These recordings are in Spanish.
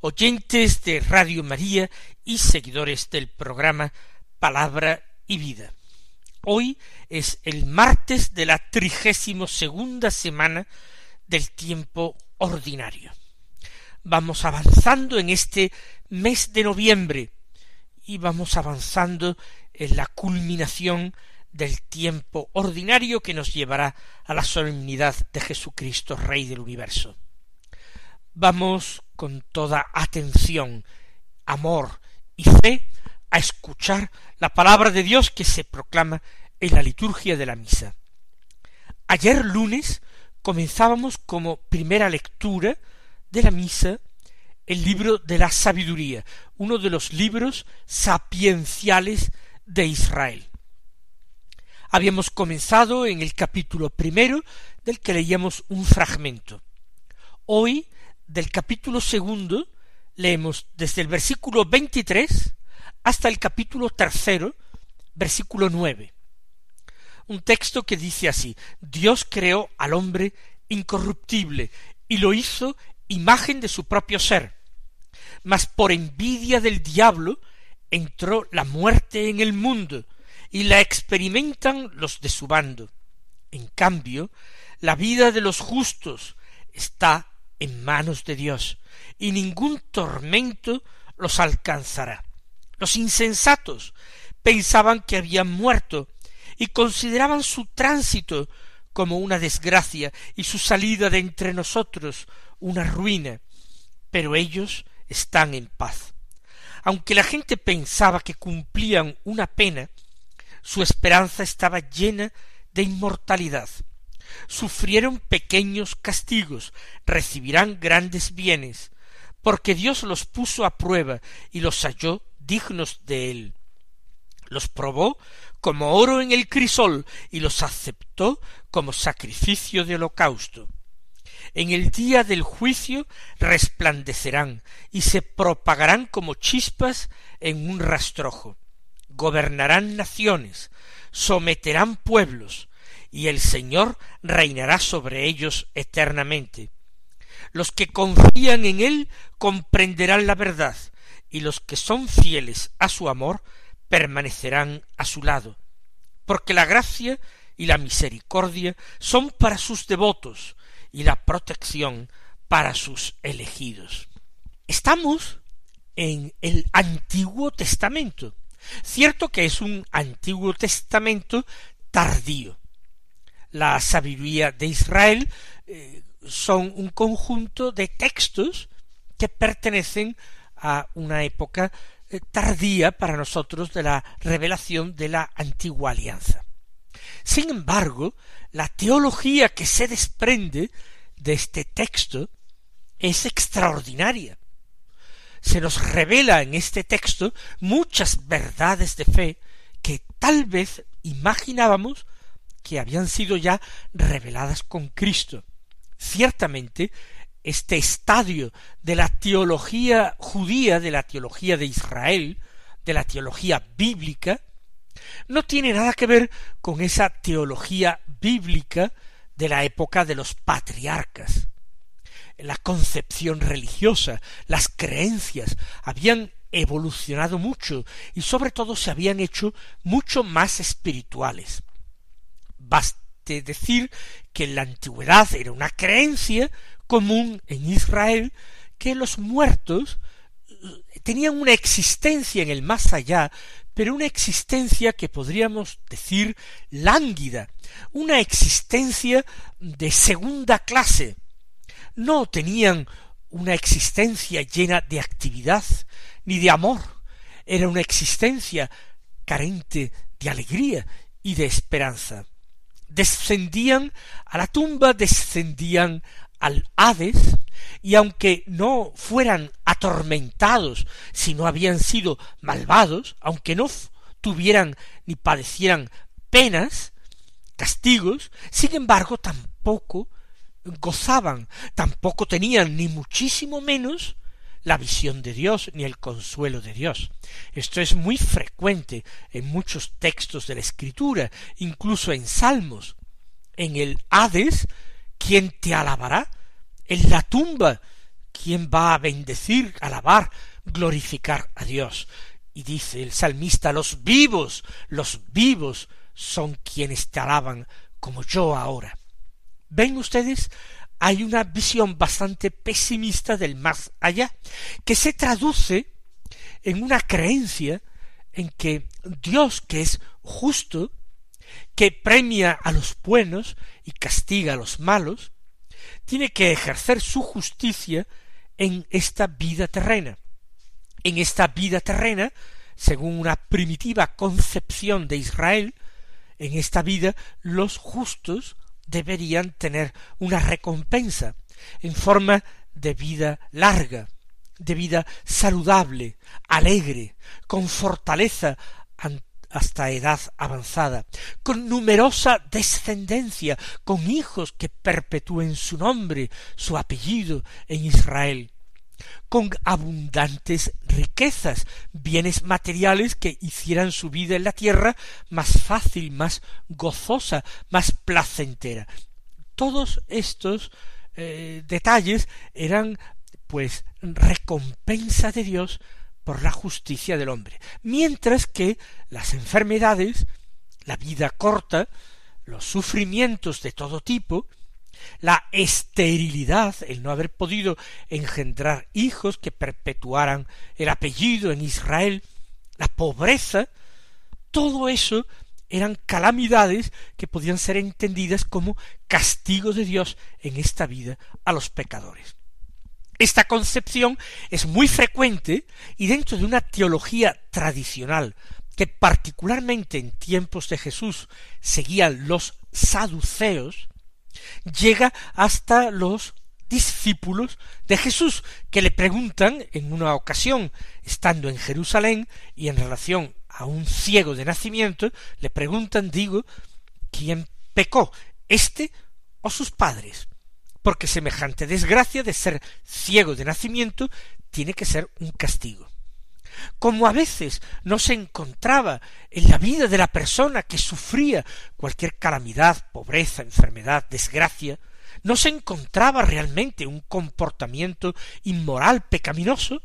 oyentes de Radio María y seguidores del programa Palabra y Vida. Hoy es el martes de la trigésimo segunda semana del tiempo ordinario. Vamos avanzando en este mes de noviembre y vamos avanzando en la culminación del tiempo ordinario que nos llevará a la solemnidad de Jesucristo, Rey del universo. Vamos con toda atención, amor y fe a escuchar la palabra de Dios que se proclama en la liturgia de la misa. Ayer lunes comenzábamos como primera lectura de la misa el libro de la sabiduría, uno de los libros sapienciales de Israel. Habíamos comenzado en el capítulo primero del que leíamos un fragmento. Hoy del capítulo segundo leemos desde el versículo veintitrés hasta el capítulo tercero, versículo nueve. Un texto que dice así Dios creó al hombre incorruptible y lo hizo imagen de su propio ser. Mas por envidia del diablo entró la muerte en el mundo y la experimentan los de su bando. En cambio, la vida de los justos está en manos de Dios, y ningún tormento los alcanzará. Los insensatos pensaban que habían muerto y consideraban su tránsito como una desgracia y su salida de entre nosotros una ruina, pero ellos están en paz. Aunque la gente pensaba que cumplían una pena, su esperanza estaba llena de inmortalidad sufrieron pequeños castigos, recibirán grandes bienes, porque Dios los puso a prueba y los halló dignos de él. Los probó como oro en el crisol y los aceptó como sacrificio de holocausto. En el día del juicio resplandecerán y se propagarán como chispas en un rastrojo. Gobernarán naciones, someterán pueblos, y el Señor reinará sobre ellos eternamente. Los que confían en Él comprenderán la verdad, y los que son fieles a su amor permanecerán a su lado, porque la gracia y la misericordia son para sus devotos, y la protección para sus elegidos. Estamos en el Antiguo Testamento. Cierto que es un Antiguo Testamento tardío la sabiduría de Israel eh, son un conjunto de textos que pertenecen a una época eh, tardía para nosotros de la revelación de la antigua alianza. Sin embargo, la teología que se desprende de este texto es extraordinaria. Se nos revela en este texto muchas verdades de fe que tal vez imaginábamos que habían sido ya reveladas con Cristo. Ciertamente, este estadio de la teología judía, de la teología de Israel, de la teología bíblica, no tiene nada que ver con esa teología bíblica de la época de los patriarcas. La concepción religiosa, las creencias habían evolucionado mucho y sobre todo se habían hecho mucho más espirituales. Baste decir que en la antigüedad era una creencia común en Israel que los muertos eh, tenían una existencia en el más allá, pero una existencia que podríamos decir lánguida, una existencia de segunda clase. No tenían una existencia llena de actividad ni de amor, era una existencia carente de alegría y de esperanza descendían a la tumba, descendían al Hades, y aunque no fueran atormentados si no habían sido malvados, aunque no tuvieran ni padecieran penas, castigos, sin embargo tampoco gozaban, tampoco tenían ni muchísimo menos la visión de Dios ni el consuelo de Dios. Esto es muy frecuente en muchos textos de la Escritura, incluso en Salmos. En el Hades, ¿quién te alabará? En la tumba, ¿quién va a bendecir, alabar, glorificar a Dios? Y dice el salmista, los vivos, los vivos son quienes te alaban como yo ahora. ¿Ven ustedes? Hay una visión bastante pesimista del más allá, que se traduce en una creencia en que Dios, que es justo, que premia a los buenos y castiga a los malos, tiene que ejercer su justicia en esta vida terrena. En esta vida terrena, según una primitiva concepción de Israel, en esta vida los justos deberían tener una recompensa en forma de vida larga, de vida saludable, alegre, con fortaleza hasta edad avanzada, con numerosa descendencia, con hijos que perpetúen su nombre, su apellido en Israel, con abundantes riquezas, bienes materiales que hicieran su vida en la tierra más fácil, más gozosa, más placentera. Todos estos eh, detalles eran pues recompensa de Dios por la justicia del hombre, mientras que las enfermedades, la vida corta, los sufrimientos de todo tipo, la esterilidad, el no haber podido engendrar hijos que perpetuaran el apellido en Israel, la pobreza, todo eso eran calamidades que podían ser entendidas como castigo de Dios en esta vida a los pecadores. Esta concepción es muy frecuente y dentro de una teología tradicional que particularmente en tiempos de Jesús seguían los saduceos, llega hasta los discípulos de Jesús, que le preguntan en una ocasión, estando en Jerusalén y en relación a un ciego de nacimiento, le preguntan, digo, ¿quién pecó, este o sus padres? Porque semejante desgracia de ser ciego de nacimiento tiene que ser un castigo como a veces no se encontraba en la vida de la persona que sufría cualquier calamidad, pobreza, enfermedad, desgracia, no se encontraba realmente un comportamiento inmoral, pecaminoso,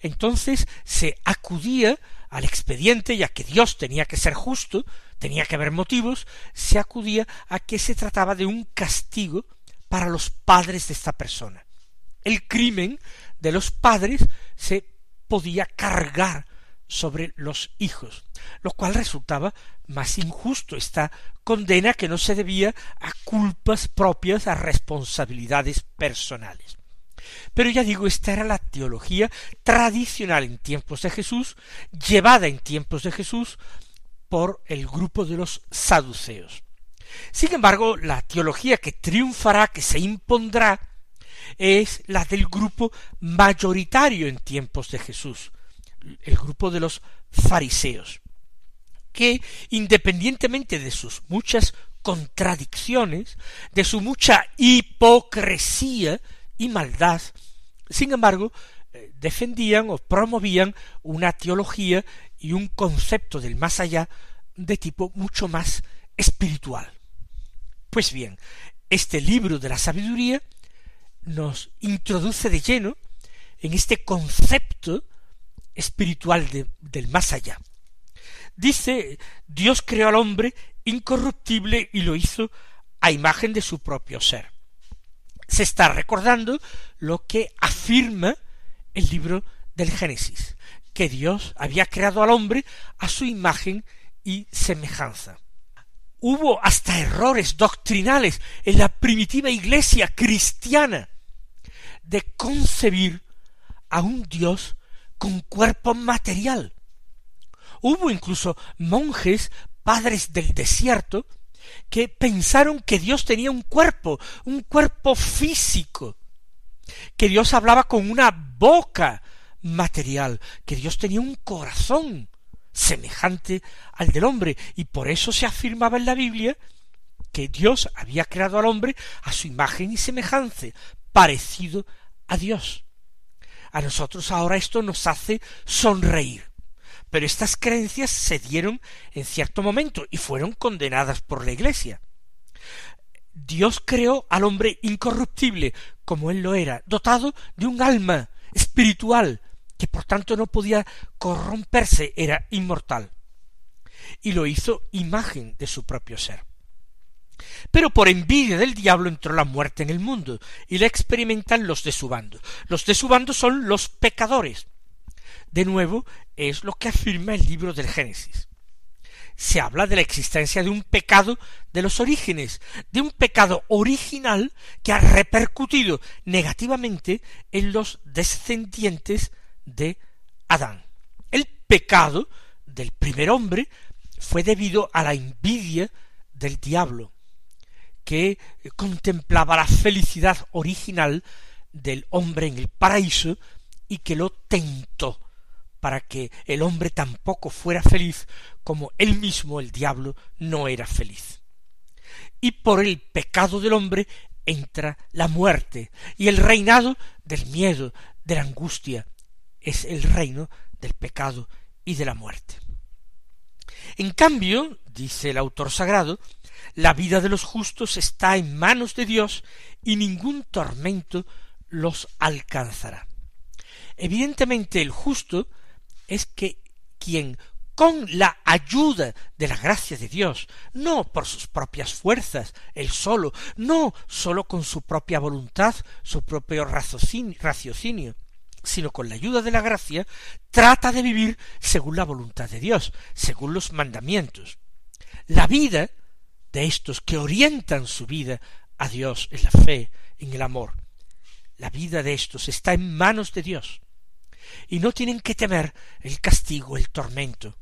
entonces se acudía al expediente, ya que Dios tenía que ser justo, tenía que haber motivos, se acudía a que se trataba de un castigo para los padres de esta persona. El crimen de los padres se podía cargar sobre los hijos, lo cual resultaba más injusto esta condena que no se debía a culpas propias, a responsabilidades personales. Pero ya digo, esta era la teología tradicional en tiempos de Jesús, llevada en tiempos de Jesús por el grupo de los saduceos. Sin embargo, la teología que triunfará, que se impondrá, es la del grupo mayoritario en tiempos de Jesús, el grupo de los fariseos, que independientemente de sus muchas contradicciones, de su mucha hipocresía y maldad, sin embargo, eh, defendían o promovían una teología y un concepto del más allá de tipo mucho más espiritual. Pues bien, este libro de la sabiduría nos introduce de lleno en este concepto espiritual del más allá. Dice, Dios creó al hombre incorruptible y lo hizo a imagen de su propio ser. Se está recordando lo que afirma el libro del Génesis, que Dios había creado al hombre a su imagen y semejanza. Hubo hasta errores doctrinales en la primitiva iglesia cristiana de concebir a un Dios con cuerpo material. Hubo incluso monjes, padres del desierto, que pensaron que Dios tenía un cuerpo, un cuerpo físico, que Dios hablaba con una boca material, que Dios tenía un corazón semejante al del hombre, y por eso se afirmaba en la Biblia que Dios había creado al hombre a su imagen y semejanza, parecido a Dios. A nosotros ahora esto nos hace sonreír. Pero estas creencias se dieron en cierto momento y fueron condenadas por la Iglesia. Dios creó al hombre incorruptible, como él lo era, dotado de un alma espiritual, que por tanto no podía corromperse, era inmortal. Y lo hizo imagen de su propio ser. Pero por envidia del diablo entró la muerte en el mundo, y la experimentan los de su bando. Los de su bando son los pecadores. De nuevo, es lo que afirma el libro del Génesis. Se habla de la existencia de un pecado de los orígenes, de un pecado original que ha repercutido negativamente en los descendientes de Adán. El pecado del primer hombre fue debido a la envidia del diablo, que contemplaba la felicidad original del hombre en el paraíso y que lo tentó para que el hombre tampoco fuera feliz como él mismo, el diablo, no era feliz. Y por el pecado del hombre entra la muerte y el reinado del miedo, de la angustia, es el reino del pecado y de la muerte. En cambio, dice el autor sagrado, la vida de los justos está en manos de Dios y ningún tormento los alcanzará. Evidentemente el justo es que quien con la ayuda de la gracia de Dios, no por sus propias fuerzas, él solo, no solo con su propia voluntad, su propio raciocinio, sino con la ayuda de la gracia, trata de vivir según la voluntad de Dios, según los mandamientos. La vida de estos que orientan su vida a Dios en la fe, en el amor. La vida de estos está en manos de Dios, y no tienen que temer el castigo, el tormento.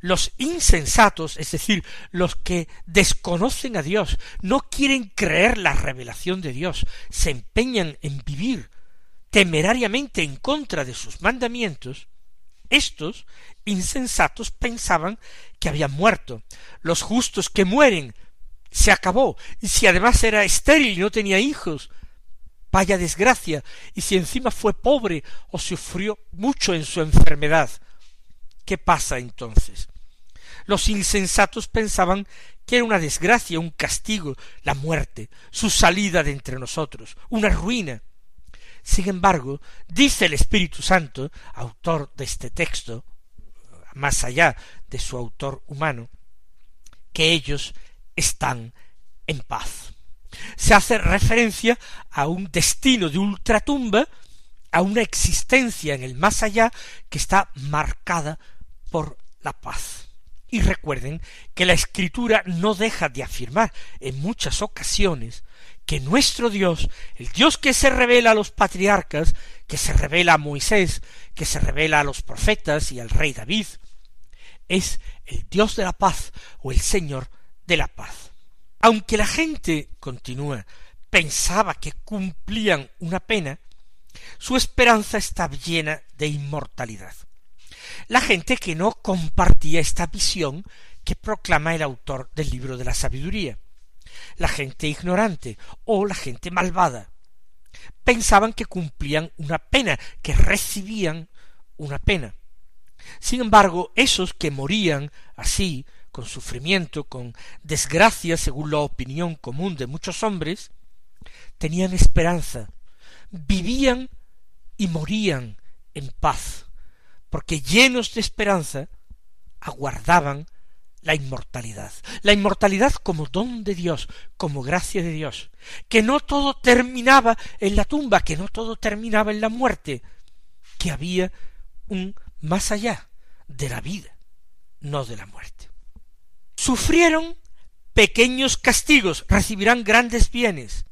Los insensatos, es decir, los que desconocen a Dios, no quieren creer la revelación de Dios, se empeñan en vivir temerariamente en contra de sus mandamientos, estos insensatos pensaban que habían muerto. Los justos que mueren se acabó. Y si además era estéril y no tenía hijos, vaya desgracia. Y si encima fue pobre o sufrió mucho en su enfermedad, ¿qué pasa entonces? Los insensatos pensaban que era una desgracia, un castigo, la muerte, su salida de entre nosotros, una ruina. Sin embargo, dice el Espíritu Santo, autor de este texto, más allá de su autor humano, que ellos están en paz. Se hace referencia a un destino de ultratumba, a una existencia en el más allá que está marcada por la paz. Y recuerden que la escritura no deja de afirmar en muchas ocasiones que nuestro Dios, el Dios que se revela a los patriarcas, que se revela a Moisés, que se revela a los profetas y al rey David, es el Dios de la paz o el Señor de la paz. Aunque la gente, continúa, pensaba que cumplían una pena, su esperanza estaba llena de inmortalidad. La gente que no compartía esta visión que proclama el autor del libro de la sabiduría la gente ignorante o la gente malvada. Pensaban que cumplían una pena, que recibían una pena. Sin embargo, esos que morían así, con sufrimiento, con desgracia, según la opinión común de muchos hombres, tenían esperanza, vivían y morían en paz, porque llenos de esperanza aguardaban la inmortalidad, la inmortalidad como don de Dios, como gracia de Dios, que no todo terminaba en la tumba, que no todo terminaba en la muerte, que había un más allá de la vida, no de la muerte. Sufrieron pequeños castigos, recibirán grandes bienes.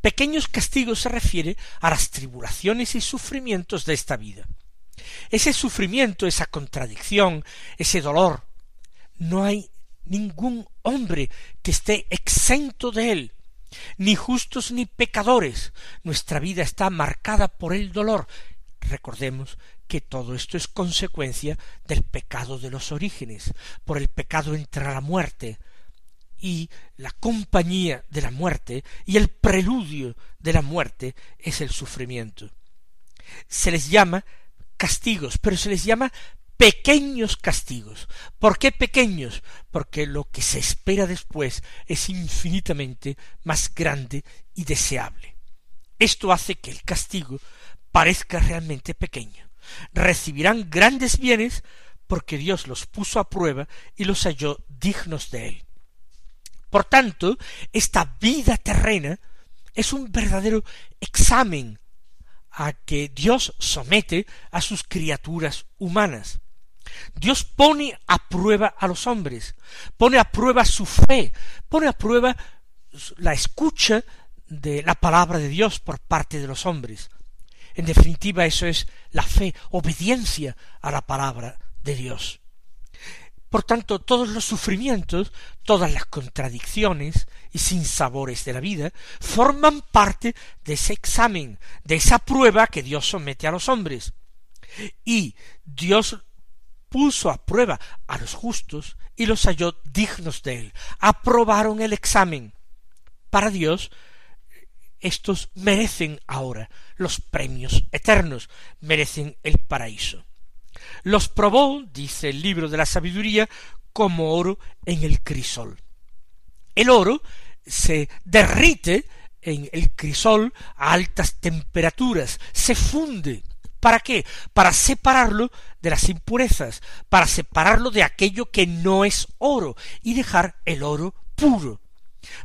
Pequeños castigos se refiere a las tribulaciones y sufrimientos de esta vida. Ese sufrimiento, esa contradicción, ese dolor, no hay ningún hombre que esté exento de él, ni justos ni pecadores. Nuestra vida está marcada por el dolor. Recordemos que todo esto es consecuencia del pecado de los orígenes. Por el pecado entra la muerte, y la compañía de la muerte y el preludio de la muerte es el sufrimiento. Se les llama castigos, pero se les llama pequeños castigos. ¿Por qué pequeños? Porque lo que se espera después es infinitamente más grande y deseable. Esto hace que el castigo parezca realmente pequeño. Recibirán grandes bienes porque Dios los puso a prueba y los halló dignos de él. Por tanto, esta vida terrena es un verdadero examen a que Dios somete a sus criaturas humanas. Dios pone a prueba a los hombres, pone a prueba su fe, pone a prueba la escucha de la palabra de Dios por parte de los hombres. En definitiva, eso es la fe, obediencia a la palabra de Dios. Por tanto, todos los sufrimientos, todas las contradicciones y sinsabores de la vida forman parte de ese examen, de esa prueba que Dios somete a los hombres. Y Dios puso a prueba a los justos y los halló dignos de él. Aprobaron el examen. Para Dios, estos merecen ahora los premios eternos, merecen el paraíso. Los probó, dice el libro de la sabiduría, como oro en el crisol. El oro se derrite en el crisol a altas temperaturas, se funde. ¿Para qué? Para separarlo de las impurezas, para separarlo de aquello que no es oro y dejar el oro puro.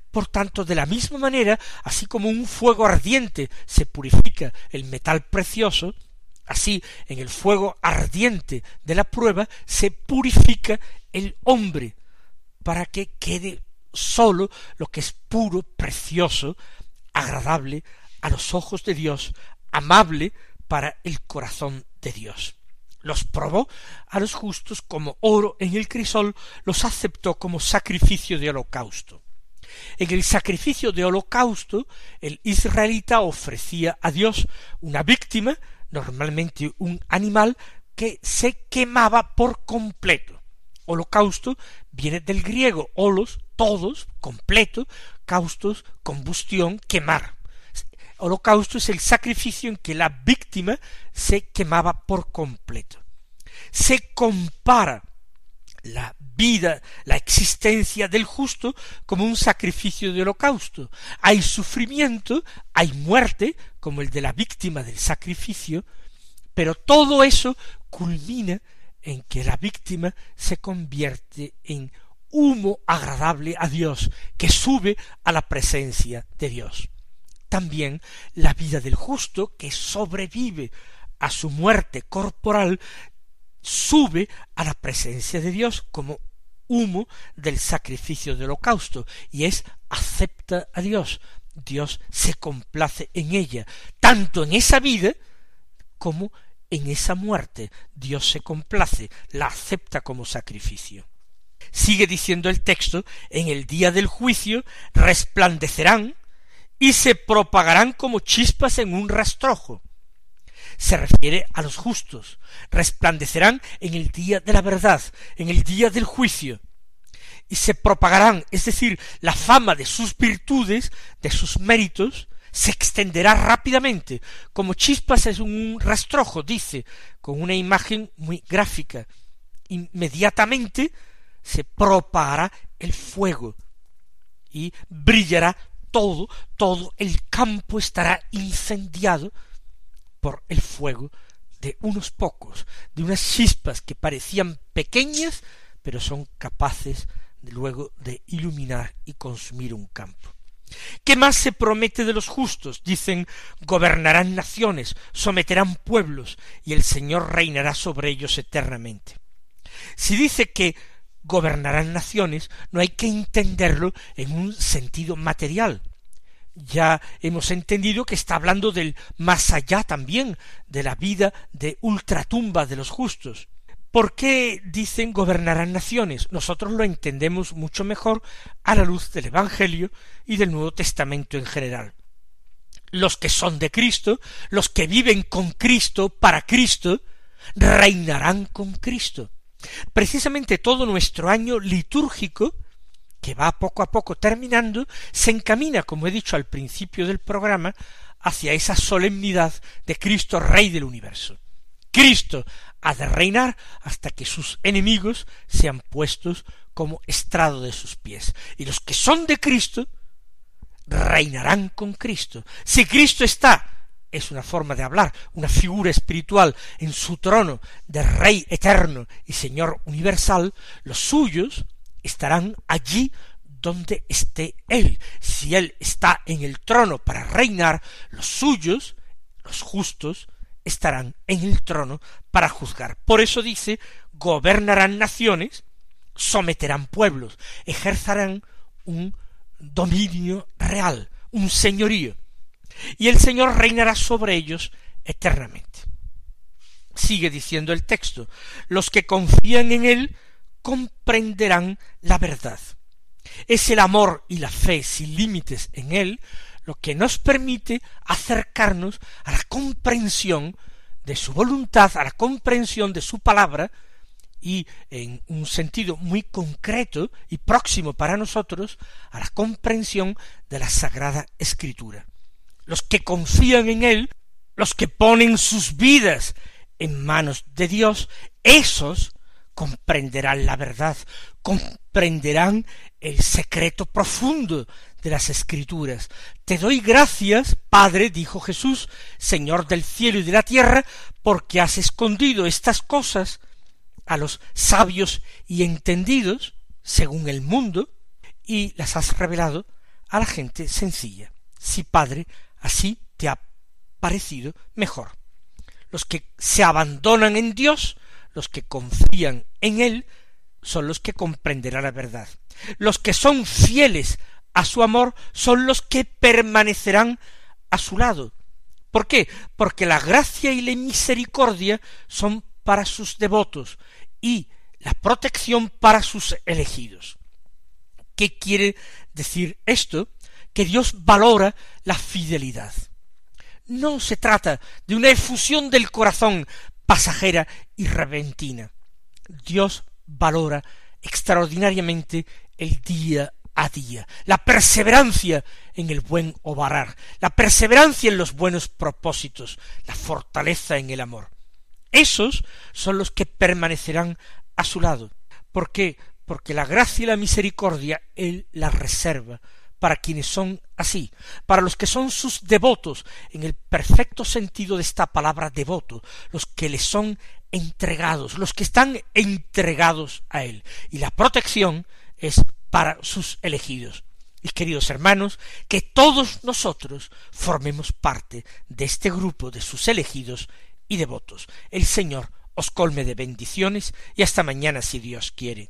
Por tanto, de la misma manera, así como un fuego ardiente se purifica el metal precioso, Así, en el fuego ardiente de la prueba se purifica el hombre para que quede sólo lo que es puro, precioso, agradable a los ojos de Dios, amable para el corazón de Dios. Los probó a los justos como oro en el crisol, los aceptó como sacrificio de holocausto. En el sacrificio de holocausto, el israelita ofrecía a Dios una víctima normalmente un animal que se quemaba por completo. Holocausto viene del griego holos, todos, completo, caustos, combustión, quemar. Holocausto es el sacrificio en que la víctima se quemaba por completo. Se compara la vida, la existencia del justo como un sacrificio de holocausto. Hay sufrimiento, hay muerte, como el de la víctima del sacrificio, pero todo eso culmina en que la víctima se convierte en humo agradable a Dios, que sube a la presencia de Dios. También la vida del justo, que sobrevive a su muerte corporal, sube a la presencia de Dios como humo del sacrificio del holocausto, y es acepta a Dios. Dios se complace en ella, tanto en esa vida como en esa muerte. Dios se complace, la acepta como sacrificio. Sigue diciendo el texto, en el día del juicio resplandecerán y se propagarán como chispas en un rastrojo. Se refiere a los justos, resplandecerán en el día de la verdad, en el día del juicio, y se propagarán, es decir, la fama de sus virtudes, de sus méritos, se extenderá rápidamente, como chispas en un rastrojo, dice, con una imagen muy gráfica. Inmediatamente se propagará el fuego y brillará todo, todo el campo estará incendiado por el fuego de unos pocos, de unas chispas que parecían pequeñas, pero son capaces de luego de iluminar y consumir un campo. ¿Qué más se promete de los justos? Dicen gobernarán naciones, someterán pueblos, y el Señor reinará sobre ellos eternamente. Si dice que gobernarán naciones, no hay que entenderlo en un sentido material, ya hemos entendido que está hablando del más allá también, de la vida de ultratumba de los justos, ¿Por qué dicen gobernarán naciones? Nosotros lo entendemos mucho mejor a la luz del Evangelio y del Nuevo Testamento en general. Los que son de Cristo, los que viven con Cristo, para Cristo, reinarán con Cristo. Precisamente todo nuestro año litúrgico, que va poco a poco terminando, se encamina, como he dicho al principio del programa, hacia esa solemnidad de Cristo Rey del universo. Cristo ha de reinar hasta que sus enemigos sean puestos como estrado de sus pies. Y los que son de Cristo reinarán con Cristo. Si Cristo está es una forma de hablar, una figura espiritual en su trono de Rey eterno y Señor universal, los suyos estarán allí donde esté Él. Si Él está en el trono para reinar, los suyos, los justos, estarán en el trono para juzgar. Por eso dice, gobernarán naciones, someterán pueblos, ejercerán un dominio real, un señorío y el Señor reinará sobre ellos eternamente. Sigue diciendo el texto, los que confían en Él comprenderán la verdad. Es el amor y la fe sin límites en Él lo que nos permite acercarnos a la comprensión de su voluntad, a la comprensión de su palabra, y en un sentido muy concreto y próximo para nosotros a la comprensión de la Sagrada Escritura los que confían en Él, los que ponen sus vidas en manos de Dios, esos comprenderán la verdad, comprenderán el secreto profundo de las escrituras. Te doy gracias, Padre, dijo Jesús, Señor del cielo y de la tierra, porque has escondido estas cosas a los sabios y entendidos, según el mundo, y las has revelado a la gente sencilla. Sí, Padre, Así te ha parecido mejor. Los que se abandonan en Dios, los que confían en Él, son los que comprenderán la verdad. Los que son fieles a su amor son los que permanecerán a su lado. ¿Por qué? Porque la gracia y la misericordia son para sus devotos y la protección para sus elegidos. ¿Qué quiere decir esto? Que Dios valora la fidelidad. No se trata de una efusión del corazón pasajera y repentina. Dios valora extraordinariamente el día a día, la perseverancia en el buen obrar, la perseverancia en los buenos propósitos, la fortaleza en el amor. Esos son los que permanecerán a su lado. ¿Por qué? Porque la gracia y la misericordia Él la reserva para quienes son así, para los que son sus devotos, en el perfecto sentido de esta palabra devoto, los que le son entregados, los que están entregados a Él. Y la protección es para sus elegidos. Y queridos hermanos, que todos nosotros formemos parte de este grupo de sus elegidos y devotos. El Señor os colme de bendiciones y hasta mañana si Dios quiere.